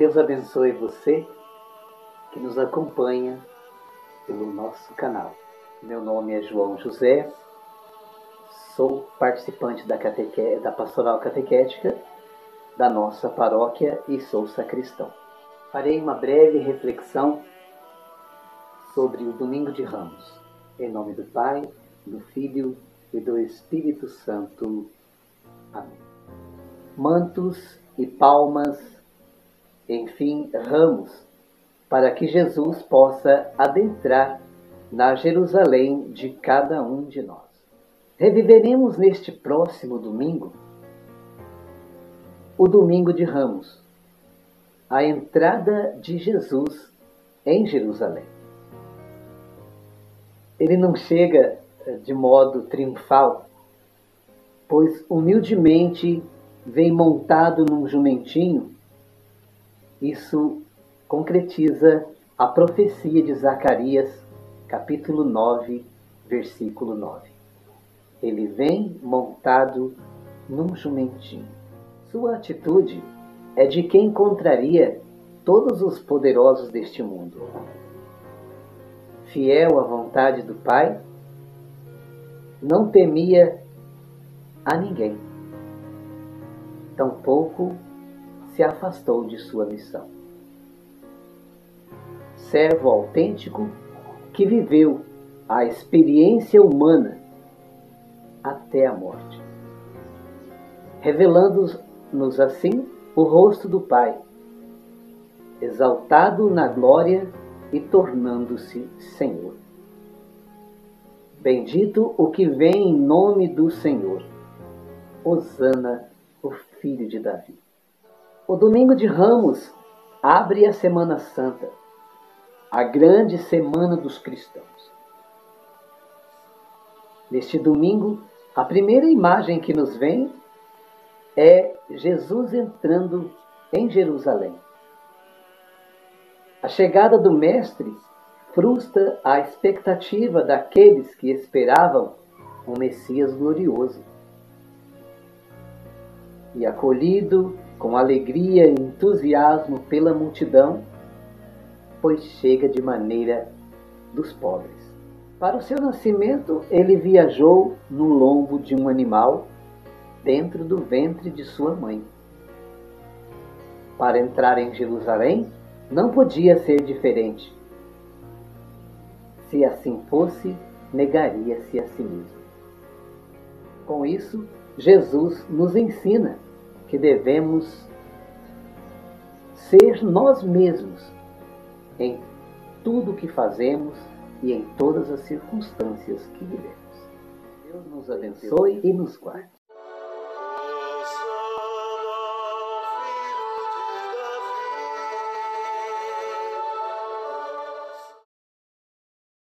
Deus abençoe você que nos acompanha pelo nosso canal. Meu nome é João José, sou participante da, cateque... da Pastoral Catequética da nossa paróquia e sou sacristão. Farei uma breve reflexão sobre o Domingo de Ramos. Em nome do Pai, do Filho e do Espírito Santo. Amém. Mantos e palmas, enfim, ramos, para que Jesus possa adentrar na Jerusalém de cada um de nós. Reviveremos neste próximo domingo o domingo de Ramos, a entrada de Jesus em Jerusalém. Ele não chega eh, de modo triunfal, pois humildemente vem montado num jumentinho. Isso concretiza a profecia de Zacarias, capítulo 9, versículo 9. Ele vem montado num jumentinho. Sua atitude é de quem contraria todos os poderosos deste mundo. Fiel à vontade do Pai, não temia a ninguém. Tampouco se afastou de sua missão. Servo autêntico que viveu a experiência humana até a morte, revelando-nos assim o rosto do Pai, exaltado na glória e tornando-se Senhor. Bendito o que vem em nome do Senhor. Hosana, o filho de Davi. O domingo de Ramos abre a Semana Santa, a grande semana dos cristãos. Neste domingo, a primeira imagem que nos vem é Jesus entrando em Jerusalém. A chegada do Mestre frustra a expectativa daqueles que esperavam um Messias glorioso. E acolhido com alegria e entusiasmo pela multidão, pois chega de maneira dos pobres. Para o seu nascimento, ele viajou no lombo de um animal dentro do ventre de sua mãe. Para entrar em Jerusalém, não podia ser diferente. Se assim fosse, negaria-se a si mesmo. Com isso, Jesus nos ensina que devemos ser nós mesmos em tudo o que fazemos e em todas as circunstâncias que vivemos. Deus nos abençoe e nos guarde.